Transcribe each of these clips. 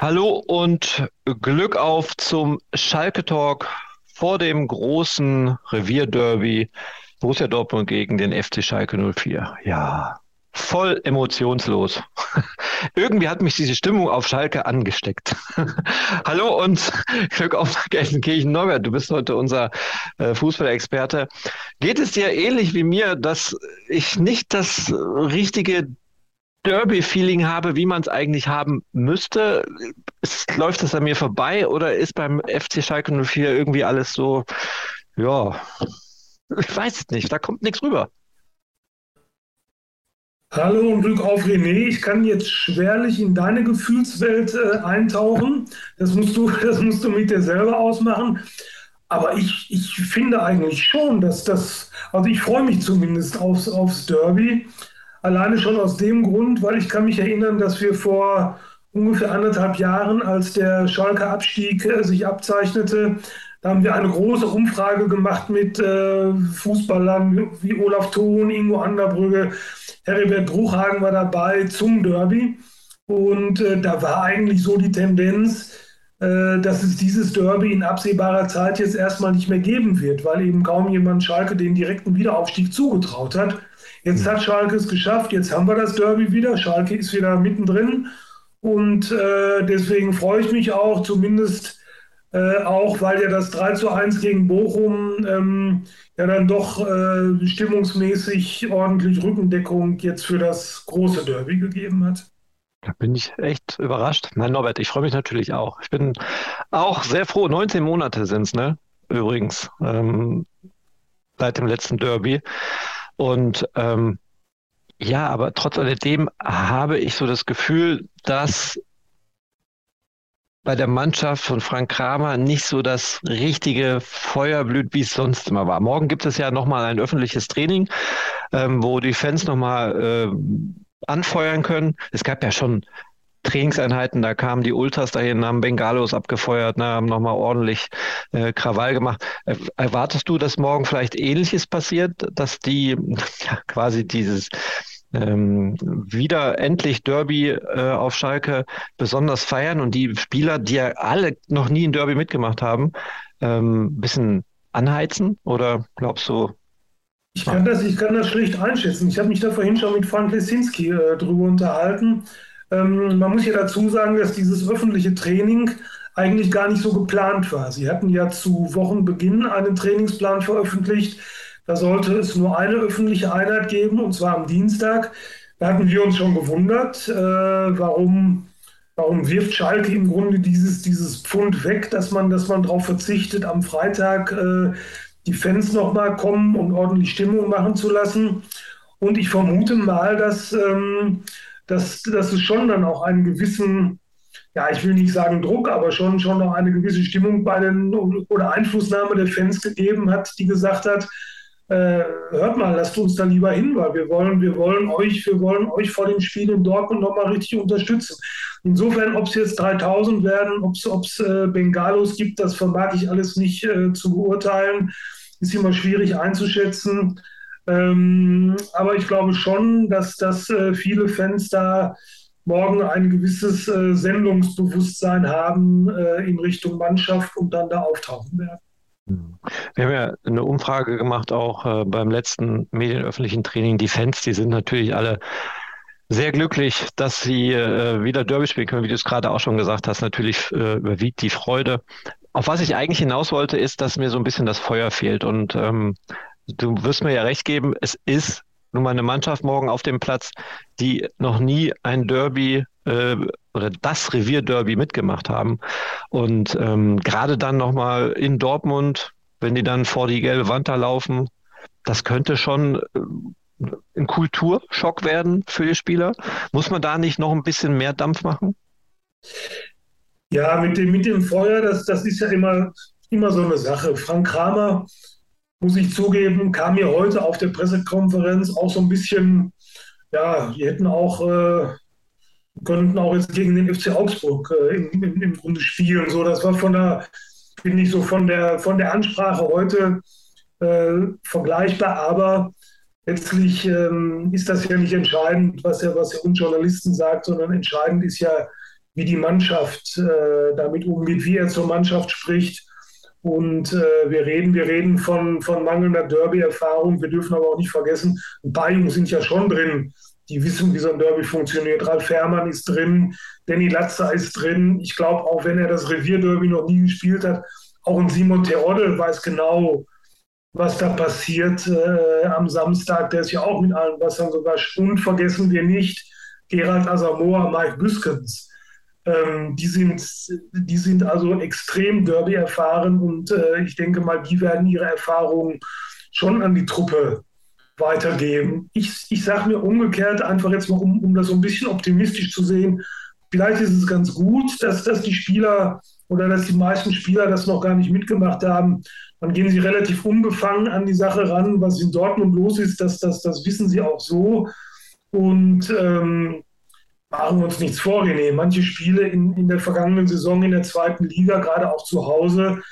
Hallo und Glück auf zum Schalke Talk vor dem großen Revierderby Borussia Dortmund gegen den FC Schalke 04. Ja, voll emotionslos. Irgendwie hat mich diese Stimmung auf Schalke angesteckt. Hallo und Glück auf Gelsenkirchen. Norbert, du bist heute unser äh, Fußballexperte. Geht es dir ähnlich wie mir, dass ich nicht das richtige Derby-Feeling habe, wie man es eigentlich haben müsste. Es, läuft das an mir vorbei oder ist beim FC Schalke 04 irgendwie alles so, ja, ich weiß es nicht, da kommt nichts rüber. Hallo und Glück auf René. Ich kann jetzt schwerlich in deine Gefühlswelt äh, eintauchen. Das musst, du, das musst du mit dir selber ausmachen. Aber ich, ich finde eigentlich schon, dass das, also ich freue mich zumindest aufs, aufs Derby. Alleine schon aus dem Grund, weil ich kann mich erinnern, dass wir vor ungefähr anderthalb Jahren, als der Schalker Abstieg äh, sich abzeichnete, da haben wir eine große Umfrage gemacht mit äh, Fußballern wie Olaf Thon, Ingo Anderbrügge, Heribert Bruchhagen war dabei zum Derby. Und äh, da war eigentlich so die Tendenz, äh, dass es dieses Derby in absehbarer Zeit jetzt erstmal nicht mehr geben wird, weil eben kaum jemand Schalke den direkten Wiederaufstieg zugetraut hat. Jetzt hat Schalke es geschafft, jetzt haben wir das Derby wieder. Schalke ist wieder mittendrin und äh, deswegen freue ich mich auch, zumindest äh, auch, weil ja das 3 zu 1 gegen Bochum ähm, ja dann doch äh, stimmungsmäßig ordentlich Rückendeckung jetzt für das große Derby gegeben hat. Da bin ich echt überrascht. Nein, Norbert, ich freue mich natürlich auch. Ich bin auch sehr froh. 19 Monate sind es, ne? Übrigens, ähm, seit dem letzten Derby. Und ähm, ja, aber trotz alledem habe ich so das Gefühl, dass bei der Mannschaft von Frank Kramer nicht so das richtige Feuer blüht, wie es sonst immer war. Morgen gibt es ja nochmal ein öffentliches Training, ähm, wo die Fans nochmal äh, anfeuern können. Es gab ja schon Trainingseinheiten, da kamen die Ultras dahin, haben Bengalos abgefeuert, ne, haben nochmal ordentlich äh, Krawall gemacht. Erwartest du, dass morgen vielleicht Ähnliches passiert, dass die ja, quasi dieses ähm, wieder endlich Derby äh, auf Schalke besonders feiern und die Spieler, die ja alle noch nie ein Derby mitgemacht haben, ähm, ein bisschen anheizen? Oder glaubst du, ich kann, das, ich kann das schlicht einschätzen. Ich habe mich da vorhin schon mit Frank Lesinski äh, drüber unterhalten. Ähm, man muss ja dazu sagen, dass dieses öffentliche Training eigentlich gar nicht so geplant war. Sie hatten ja zu Wochenbeginn einen Trainingsplan veröffentlicht. Da sollte es nur eine öffentliche Einheit geben, und zwar am Dienstag. Da hatten wir uns schon gewundert, äh, warum, warum wirft Schalke im Grunde dieses, dieses Pfund weg, dass man, dass man darauf verzichtet, am Freitag äh, die Fans nochmal kommen und ordentlich Stimmung machen zu lassen. Und ich vermute mal, dass ähm, dass, dass es schon dann auch einen gewissen, ja, ich will nicht sagen Druck, aber schon, schon noch eine gewisse Stimmung bei den oder Einflussnahme der Fans gegeben hat, die gesagt hat, äh, hört mal, lasst uns da lieber hin, weil wir wollen, wir wollen euch, wir wollen euch vor dem Spiel in Dortmund nochmal richtig unterstützen. Insofern, ob es jetzt 3000 werden, ob es äh, Bengalos gibt, das vermag ich alles nicht äh, zu beurteilen. Ist immer schwierig einzuschätzen. Ähm, aber ich glaube schon, dass, dass äh, viele Fans da morgen ein gewisses äh, Sendungsbewusstsein haben äh, in Richtung Mannschaft und dann da auftauchen werden. Wir haben ja eine Umfrage gemacht, auch äh, beim letzten medienöffentlichen Training. Die Fans, die sind natürlich alle sehr glücklich, dass sie äh, wieder Derby spielen können, wie du es gerade auch schon gesagt hast. Natürlich äh, überwiegt die Freude. Auf was ich eigentlich hinaus wollte, ist, dass mir so ein bisschen das Feuer fehlt. Und ähm, du wirst mir ja recht geben, es ist nun mal eine Mannschaft morgen auf dem Platz, die noch nie ein Derby äh, oder das Revierderby mitgemacht haben. Und ähm, gerade dann nochmal in Dortmund, wenn die dann vor die gelbe Wand da laufen, das könnte schon äh, ein Kulturschock werden für die Spieler. Muss man da nicht noch ein bisschen mehr Dampf machen? Ja, mit dem, mit dem Feuer, das, das ist ja immer, immer so eine Sache. Frank Kramer muss ich zugeben, kam mir heute auf der Pressekonferenz auch so ein bisschen, ja, die hätten auch, äh, könnten auch jetzt gegen den FC Augsburg äh, im, im, im, Grunde spielen. So, das war von der, finde ich, so von der, von der Ansprache heute äh, vergleichbar, aber letztlich ähm, ist das ja nicht entscheidend, was er, was er uns Journalisten sagt, sondern entscheidend ist ja, wie die Mannschaft äh, damit umgeht, wie er zur Mannschaft spricht. Und äh, wir reden, wir reden von, von mangelnder Derby-Erfahrung. Wir dürfen aber auch nicht vergessen, ein paar Jungs sind ja schon drin, die wissen, wie so ein Derby funktioniert. Ralf Herrmann ist drin, Danny Latzer ist drin. Ich glaube, auch wenn er das Revierderby noch nie gespielt hat, auch ein Simon Terodde weiß genau, was da passiert äh, am Samstag. Der ist ja auch mit allen Wassern sogar. Und vergessen wir nicht Gerald Asamoah, Mike Büskens. Ähm, die, sind, die sind also extrem Derby erfahren und äh, ich denke mal, die werden ihre Erfahrungen schon an die Truppe weitergeben. Ich, ich sage mir umgekehrt, einfach jetzt mal, um, um das so ein bisschen optimistisch zu sehen, vielleicht ist es ganz gut, dass, dass die Spieler oder dass die meisten Spieler das noch gar nicht mitgemacht haben. Dann gehen sie relativ unbefangen an die Sache ran. Was in Dortmund los ist, das, das, das wissen sie auch so. Und ähm, machen wir uns nichts vor, René. Manche Spiele in, in der vergangenen Saison in der zweiten Liga, gerade auch zu Hause,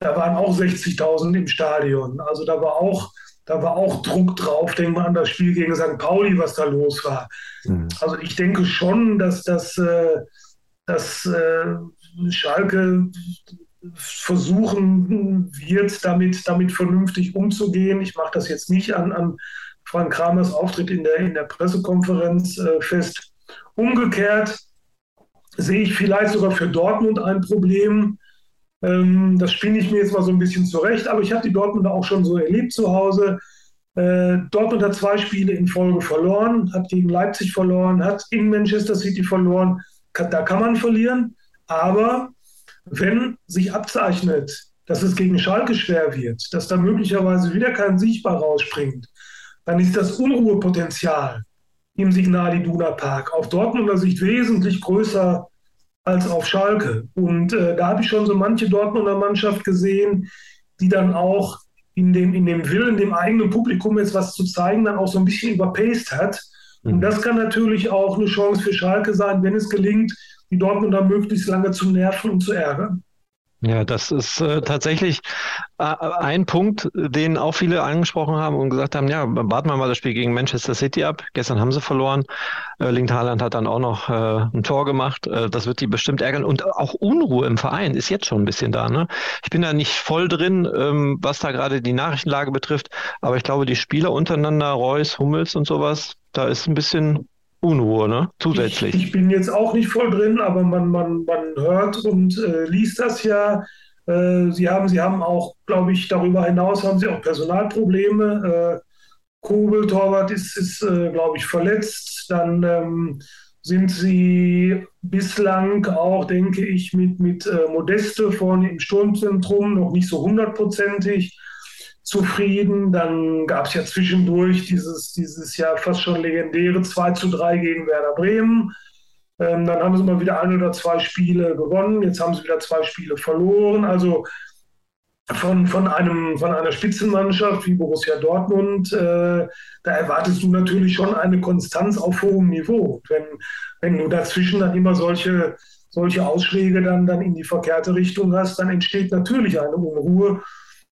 da waren auch 60.000 im Stadion. Also da war auch da war auch Druck drauf. Denken wir an das Spiel gegen St. Pauli, was da los war. Mhm. Also ich denke schon, dass das äh, dass, äh, Schalke versuchen wird, damit, damit vernünftig umzugehen. Ich mache das jetzt nicht an, an Frank Kramers Auftritt in der, in der Pressekonferenz äh, fest. Umgekehrt sehe ich vielleicht sogar für Dortmund ein Problem, ähm, das spinne ich mir jetzt mal so ein bisschen zurecht, aber ich habe die Dortmunder auch schon so erlebt zu Hause. Äh, Dortmund hat zwei Spiele in Folge verloren, hat gegen Leipzig verloren, hat in Manchester City verloren. Da kann man verlieren, aber wenn sich abzeichnet, dass es gegen Schalke schwer wird, dass da möglicherweise wieder kein Sichtbar rausspringt, dann ist das Unruhepotenzial im Signal Iduna Park auf Dortmunder Sicht wesentlich größer als auf Schalke. Und äh, da habe ich schon so manche Dortmunder Mannschaft gesehen, die dann auch in dem, in dem Willen, dem eigenen Publikum jetzt was zu zeigen, dann auch so ein bisschen überpaced hat. Und mhm. das kann natürlich auch eine Chance für Schalke sein, wenn es gelingt, die Dortmunder möglichst lange zu nerven und zu ärgern. Ja, das ist äh, tatsächlich äh, ein Punkt, den auch viele angesprochen haben und gesagt haben, ja, warten wir mal das Spiel gegen Manchester City ab. Gestern haben sie verloren. Äh, Haaland hat dann auch noch äh, ein Tor gemacht. Äh, das wird die bestimmt ärgern. Und auch Unruhe im Verein ist jetzt schon ein bisschen da. Ne? Ich bin da nicht voll drin, ähm, was da gerade die Nachrichtenlage betrifft. Aber ich glaube, die Spieler untereinander, Reus, Hummels und sowas, da ist ein bisschen Unruhe, ne? Zusätzlich. Ich, ich, bin jetzt auch nicht voll drin, aber man, man, man hört und äh, liest das ja. Äh, sie, haben, sie haben auch, glaube ich, darüber hinaus haben sie auch Personalprobleme. Äh, Kobel, Torwart, ist, ist äh, glaube ich, verletzt. Dann ähm, sind sie bislang auch, denke ich, mit, mit äh, Modeste vorne im Sturmzentrum noch nicht so hundertprozentig zufrieden. Dann gab es ja zwischendurch dieses, dieses ja fast schon legendäre 2 zu 3 gegen Werder Bremen. Ähm, dann haben sie mal wieder ein oder zwei Spiele gewonnen. Jetzt haben sie wieder zwei Spiele verloren. Also von, von, einem, von einer Spitzenmannschaft wie Borussia Dortmund, äh, da erwartest du natürlich schon eine Konstanz auf hohem Niveau. Wenn, wenn du dazwischen dann immer solche, solche Ausschläge dann, dann in die verkehrte Richtung hast, dann entsteht natürlich eine Unruhe.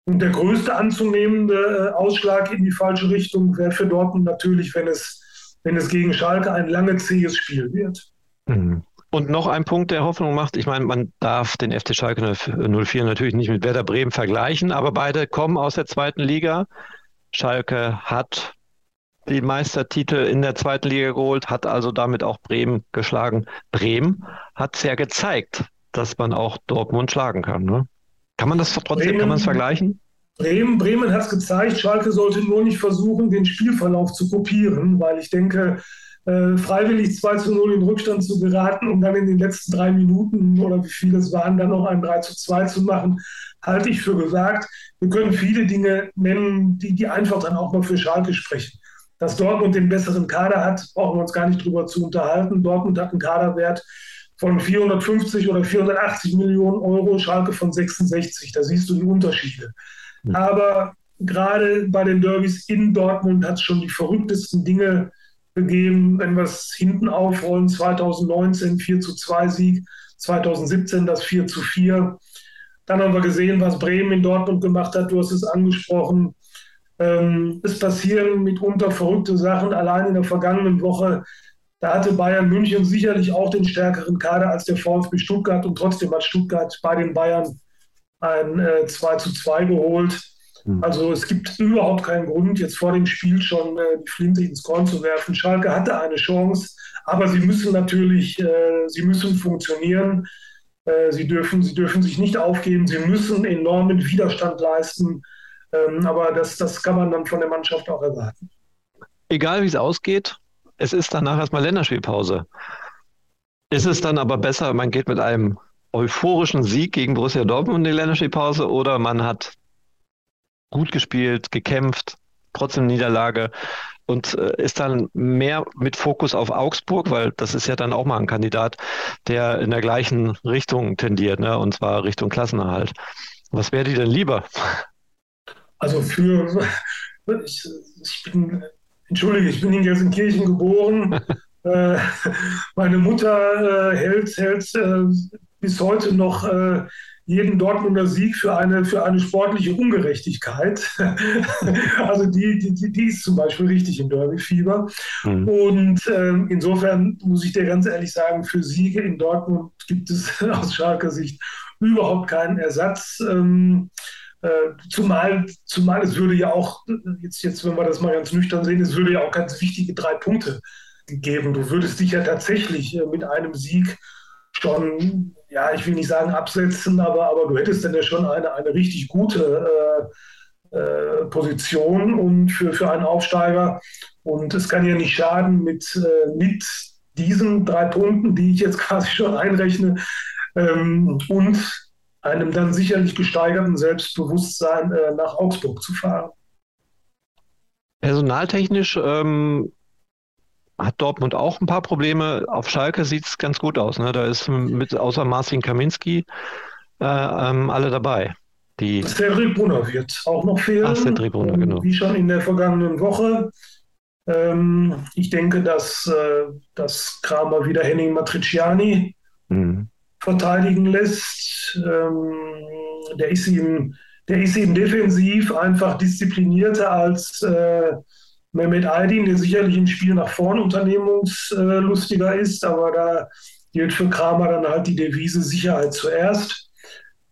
Und der größte anzunehmende äh, Ausschlag in die falsche Richtung wäre für Dortmund natürlich, wenn es, wenn es gegen Schalke ein lange zähes Spiel wird. Mhm. Und noch ein Punkt, der Hoffnung macht, ich meine, man darf den FC Schalke 04 natürlich nicht mit Werder Bremen vergleichen, aber beide kommen aus der zweiten Liga. Schalke hat die Meistertitel in der zweiten Liga geholt, hat also damit auch Bremen geschlagen. Bremen hat es ja gezeigt, dass man auch Dortmund schlagen kann. Ne? Kann man das trotzdem, Bremen, kann man es vergleichen? Bremen, Bremen hat es gezeigt, Schalke sollte nur nicht versuchen, den Spielverlauf zu kopieren, weil ich denke, äh, freiwillig 2 zu 0 in Rückstand zu geraten und dann in den letzten drei Minuten oder wie viele es waren, dann noch ein 3 zu 2 zu machen, halte ich für gesagt. Wir können viele Dinge nennen, die, die einfach dann auch mal für Schalke sprechen. Dass Dortmund den besseren Kader hat, brauchen wir uns gar nicht drüber zu unterhalten. Dortmund hat einen Kaderwert von 450 oder 480 Millionen Euro, Schalke von 66. Da siehst du die Unterschiede. Mhm. Aber gerade bei den Derbys in Dortmund hat es schon die verrücktesten Dinge gegeben, wenn wir es hinten aufrollen. 2019 4 zu 2 Sieg, 2017 das 4 zu 4. Dann haben wir gesehen, was Bremen in Dortmund gemacht hat. Du hast es angesprochen. Ähm, es passieren mitunter verrückte Sachen. Allein in der vergangenen Woche Da hatte Bayern München sicherlich auch den stärkeren Kader als der VfB Stuttgart und trotzdem hat Stuttgart bei den Bayern ein äh, 2 zu 2 geholt. Mhm. Also es gibt überhaupt keinen Grund, jetzt vor dem Spiel schon äh, die Flinte ins Korn zu werfen. Schalke hatte eine Chance, aber sie müssen natürlich, äh, sie müssen funktionieren. Äh, sie, dürfen, sie dürfen sich nicht aufgeben, sie müssen enormen Widerstand leisten. Ähm, aber das, das kann man dann von der Mannschaft auch erwarten. Egal wie es ausgeht, es ist danach erstmal Länderspielpause. Ist es dann aber besser, man geht mit einem euphorischen Sieg gegen Borussia Dortmund in die Länderspielpause oder man hat gut gespielt, gekämpft, trotzdem Niederlage und äh, ist dann mehr mit Fokus auf Augsburg, weil das ist ja dann auch mal ein Kandidat, der in der gleichen Richtung tendiert, ne? und zwar Richtung Klassenerhalt. Was wäre dir denn lieber? Also für, ich, ich bin, entschuldige, ich bin in Gelsenkirchen geboren. äh, meine Mutter äh, hält, hält äh, bis heute noch äh, jeden Dortmunder Sieg für eine, für eine sportliche Ungerechtigkeit. also die, die, die ist zum Beispiel richtig im Derby-Fieber. Mhm. Und ähm, insofern muss ich dir ganz ehrlich sagen, für Siege in Dortmund gibt es aus Schalker Sicht überhaupt keinen Ersatz. Ähm, äh, zumal, zumal es würde ja auch, jetzt, jetzt, wenn wir das mal ganz nüchtern sehen, es würde ja auch ganz wichtige drei Punkte geben. Du würdest dich ja tatsächlich äh, mit einem Sieg schon, ja, ich will nicht sagen absetzen, aber, aber du hättest dann ja schon eine, eine richtig gute äh, äh, Position und für, für einen Aufsteiger. Und es kann ja nicht schaden, mit, äh, mit diesen drei Punkten, die ich jetzt quasi schon einrechne, ähm, und einem dann sicherlich gesteigerten Selbstbewusstsein äh, nach Augsburg zu fahren. Personaltechnisch ähm, hat Dortmund auch ein paar Probleme. Auf Schalke sieht es ganz gut aus. Ne? Da ist mit außer Marcin Kaminski äh, ähm, alle dabei. Die Cedric Brunner wird auch noch fehlen. Ach, Cedric Brunner, genau. Wie schon in der vergangenen Woche. Ähm, ich denke, dass, äh, dass Kramer wieder Henning Matriciani. Verteidigen lässt. Ähm, der, ist ihm, der ist ihm defensiv einfach disziplinierter als äh, Mehmet Aydin, der sicherlich im Spiel nach vorn unternehmungslustiger ist, aber da gilt für Kramer dann halt die Devise Sicherheit zuerst.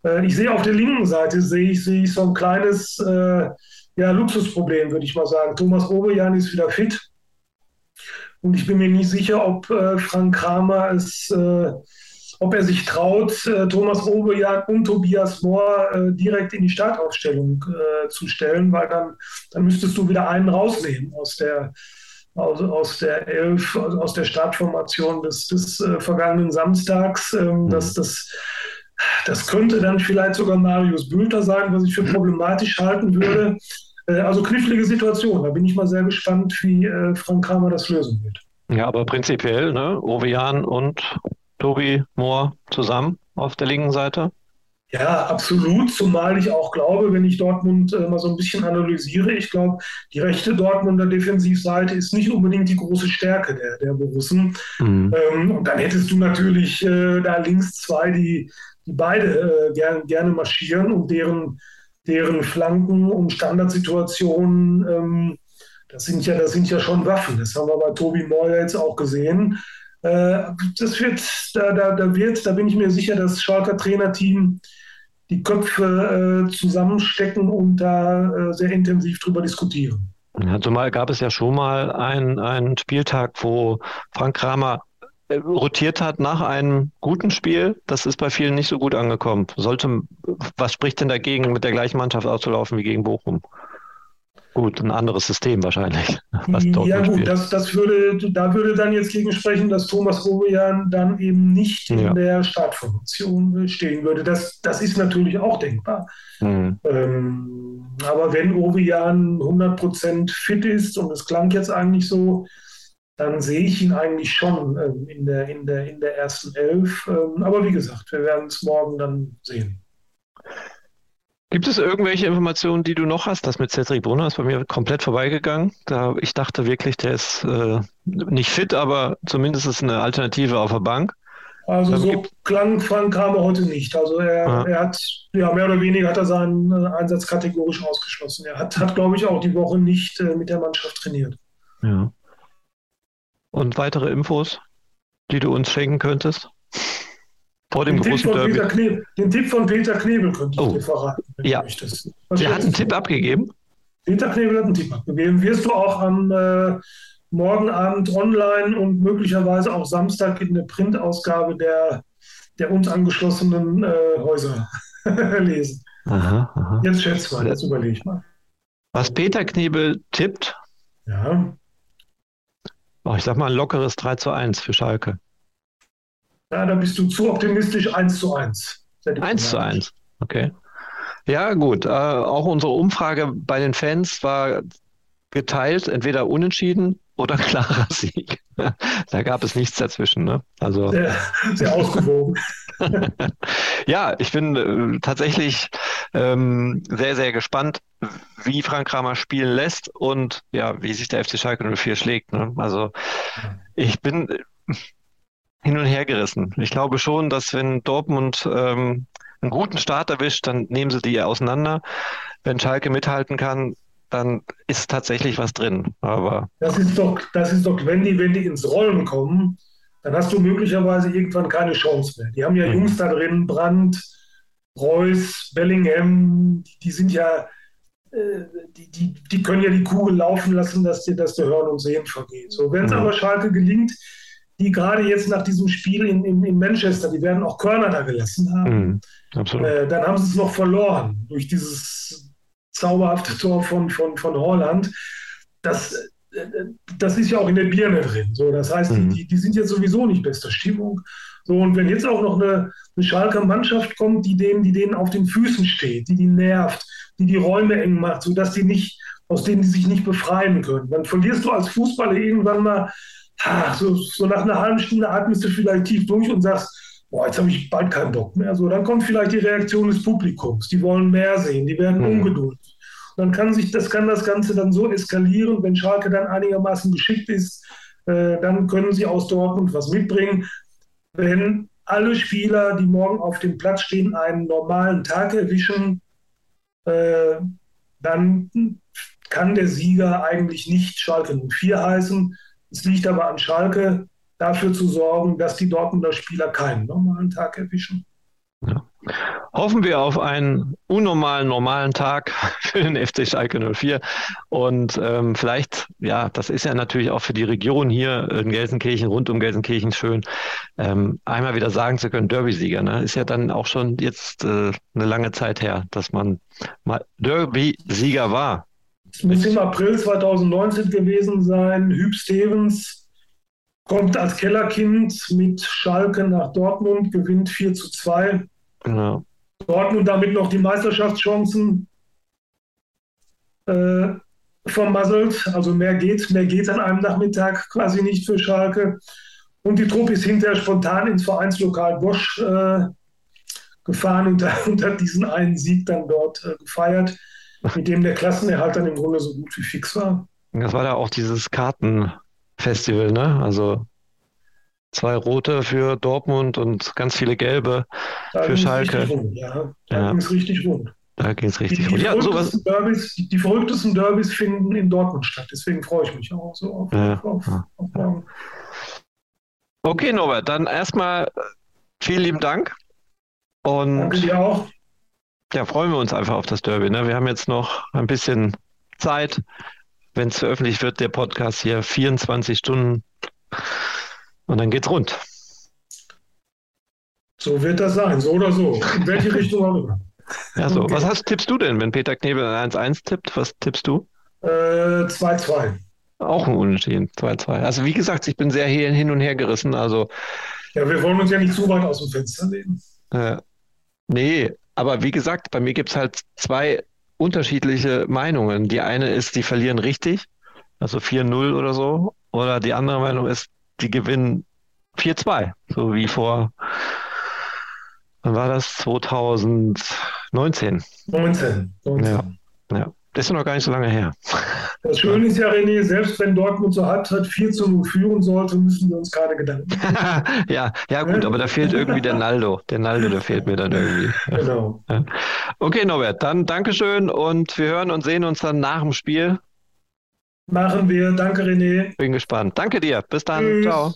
Äh, ich sehe auf der linken Seite sehe ich, sehe ich so ein kleines äh, ja, Luxusproblem, würde ich mal sagen. Thomas Oberjan ist wieder fit. Und ich bin mir nicht sicher, ob äh, Frank Kramer es äh, ob er sich traut, äh, Thomas Oberjan und Tobias Mohr äh, direkt in die Startaufstellung äh, zu stellen, weil dann, dann müsstest du wieder einen rausnehmen aus der, aus, aus der Elf, aus der Startformation des, des vergangenen Samstags. Ähm, mhm. das, das, das könnte dann vielleicht sogar Marius Bülter sein, was ich für problematisch halten würde. Also knifflige Situation. Da bin ich mal sehr gespannt, wie Frank Kramer das lösen wird. Ja, aber prinzipiell, ne, Ovejan und Tobi Moore zusammen auf der linken Seite? Ja, absolut. Zumal ich auch glaube, wenn ich Dortmund äh, mal so ein bisschen analysiere, ich glaube, die rechte Dortmunder Defensivseite ist nicht unbedingt die große Stärke der, der Borussen. Mhm. Ähm, und dann hättest du natürlich äh, da links zwei, die, die beide äh, gern, gerne marschieren und deren, deren Flanken und Standardsituationen, ähm, das, sind ja, das sind ja schon Waffen. Das haben wir bei Tobi Moore jetzt auch gesehen. Äh, das wird, da, da, da wird, da bin ich mir sicher, das Schalker Trainerteam die Köpfe äh, zusammenstecken und da äh, sehr intensiv drüber diskutieren. Ja, zumal gab es ja schon mal einen, Spieltag, wo Frank Kramer äh, rotiert hat nach einem guten Spiel. Das ist bei vielen nicht so gut angekommen. Sollte, was spricht denn dagegen, mit der gleichen Mannschaft auszulaufen wie gegen Bochum? Gut, ein anderes System wahrscheinlich. ja gut, das, das würde, da würde dann jetzt gegen sprechen, dass Thomas Ovejan dann eben nicht ja. in der Startformation stehen würde. Das, das ist natürlich auch denkbar. Mhm. Ähm, aber wenn Ovejan 100% fit ist, und es klang jetzt eigentlich so, dann sehe ich ihn eigentlich schon ähm, in, der, in, der, in der ersten Elf. Ähm, aber wie gesagt, wir werden es morgen dann sehen. Gibt es irgendwelche Informationen, die du noch hast? Das mit Cedric Brunner ist bei mir komplett vorbeigegangen. Da, ich dachte wirklich, der ist äh, nicht fit, aber zumindest ist eine Alternative auf der Bank. Also so klang Frank Kramer heute nicht. Also er, ja. er, hat, ja, mehr oder weniger hat er seinen äh, Einsatz kategorisch ausgeschlossen. Er hat, hat glaube ich, auch die Woche nicht äh, mit der Mannschaft trainiert. Ja. und weitere Infos, die du uns schenken könntest? Vor dem den, großen Tipp von Derby. Peter Knebel, den Tipp von Peter Knebel könnte ich Oh. dir verraten. Ja. Der hat einen? Tipp abgegeben. Peter Knebel hat einen Tipp abgegeben. Wirst du auch am äh, morgen Abend online und möglicherweise auch Samstag in der Printausgabe der, der uns angeschlossenen äh, Häuser lesen. Aha, aha. Jetzt schätzt mal, jetzt überlege ich mal. Was Peter Knebel tippt, Ja, oh, ich sag mal ein lockeres 3 zu 1 für Schalke. Ja da bist du zu optimistisch. 1 zu 1. Sehr 1 zu diplomatisch. 1. Okay. Ja, gut. Äh, auch unsere Umfrage bei den Fans war geteilt, entweder unentschieden oder klarer Sieg. da gab es nichts dazwischen. Ne? Also Sehr, sehr ausgewogen. ja, ich bin äh, tatsächlich ähm, sehr, sehr gespannt, wie Frank Kramer spielen lässt und ja, wie sich der FC Schalke 04 schlägt. Ne? Also ich bin hin und her gerissen. Ich glaube schon, dass wenn Dortmund ähm, einen guten Start erwischt, dann nehmen sie die auseinander. Wenn Schalke mithalten kann, dann ist tatsächlich was drin. Aber Das ist doch, das ist doch, wenn die, wenn die ins Rollen kommen, dann hast du möglicherweise irgendwann keine Chance mehr. Die haben ja Mhm. Jungs da drin, Brandt, Reus, Bellingham, die, die sind ja, äh, die, die, die können ja die Kugel laufen lassen, dass dir das der Hören und Sehen vergeht. So, wenn es Mhm. aber Schalke gelingt, die gerade jetzt nach diesem Spiel in, in, in Manchester, die werden auch Körner da gelassen haben, absolut. äh, dann haben sie es noch verloren durch dieses zauberhafte Tor von, von, von Holland. Das, äh, das ist ja auch in der Birne drin. So, das heißt, die, die, die sind jetzt sowieso nicht bester Stimmung. So, und wenn jetzt auch noch eine, eine Schalker Mannschaft kommt, die denen, die denen auf den Füßen steht, die die nervt, die die Räume eng macht, sodass die nicht, aus denen die sich nicht befreien können, dann verlierst du als Fußballer irgendwann mal, ach, so, so nach einer halben Stunde atmest du vielleicht tief durch und sagst, boah, jetzt habe ich bald keinen Bock mehr. So, dann kommt vielleicht die Reaktion des Publikums. Die wollen mehr sehen, die werden Mhm. ungeduldig. Dann kann sich das, kann das Ganze dann so eskalieren, wenn Schalke dann einigermaßen geschickt ist, äh, dann können sie aus Dortmund was mitbringen. Wenn alle Spieler, die morgen auf dem Platz stehen, einen normalen Tag erwischen, äh, dann kann der Sieger eigentlich nicht Schalke 04 heißen. Es liegt aber an Schalke, dafür zu sorgen, dass die Dortmunder Spieler keinen normalen Tag erwischen. Hoffen wir auf einen unnormalen, normalen Tag für den FC Schalke 04. Und ähm, vielleicht, ja, das ist ja natürlich auch für die Region hier in Gelsenkirchen, rund um Gelsenkirchen schön, ähm, einmal wieder sagen zu können, Derby-Sieger. Ne? Ist ja dann auch schon jetzt äh, eine lange Zeit her, dass man mal Derby-Sieger war. Es muss im April 2019 gewesen sein. Hüb Stevens kommt als Kellerkind mit Schalke nach Dortmund, gewinnt 4 zu 2. Genau. Dortmund damit noch die Meisterschaftschancen äh, vermasselt. Also mehr geht, mehr geht an einem Nachmittag quasi nicht für Schalke. Und die Truppe ist hinterher spontan ins Vereinslokal Bosch äh, gefahren und, und, hat diesen einen Sieg dann dort äh, gefeiert, mit dem der Klassenerhalt dann im Grunde so gut wie fix war. Das war da auch dieses Kartenfestival, ne? Also zwei rote für Dortmund und ganz viele gelbe da für Schalke. Rund, ja. Da Ja. ging es richtig rund. Da ging es richtig Die, die, gut. Ja, sowas. Derbys, die, die verrücktesten Derbys finden in Dortmund statt. Deswegen freue ich mich auch so auf, Ja. auf, auf, auf morgen. Okay, Norbert, dann erstmal vielen lieben Dank. Und Danke dir auch. Ja, freuen wir uns einfach auf das Derby. Ne? Wir haben jetzt noch ein bisschen Zeit. Wenn es veröffentlicht wird, der Podcast hier 24 Stunden. Und dann geht's rund. So wird das sein, so oder so. In welche Richtung auch immer. Ja, so. Okay. Was hast, tippst du denn, wenn Peter Knebel ein 1-1 tippt? Was tippst du? Äh, 2-2. Auch ein Unentschieden, 2-2. Also wie gesagt, ich bin sehr hin und her gerissen. Also Ja, wir wollen uns ja nicht zu weit aus dem Fenster lehnen. Äh, nee, aber wie gesagt, bei mir gibt es halt zwei unterschiedliche Meinungen. Die eine ist, die verlieren richtig, also 4-0 oder so. Oder die andere Meinung ist, die gewinnen 4-2, so wie vor, wann war das? 2019. 19. 19. Ja. Ja, das ist noch gar nicht so lange her. Das Schöne ist ja, René, selbst wenn Dortmund zur Halbzeit 4 zu 0 führen sollte, müssen wir uns keine Gedanken machen. ja, ja gut, aber da fehlt irgendwie der Naldo. Der Naldo, der fehlt mir dann irgendwie. Genau. Okay, Norbert, dann Dankeschön und wir hören und sehen uns dann nach dem Spiel. Machen wir. Danke, René. Bin gespannt. Danke dir. Bis dann. Tschüss. Ciao.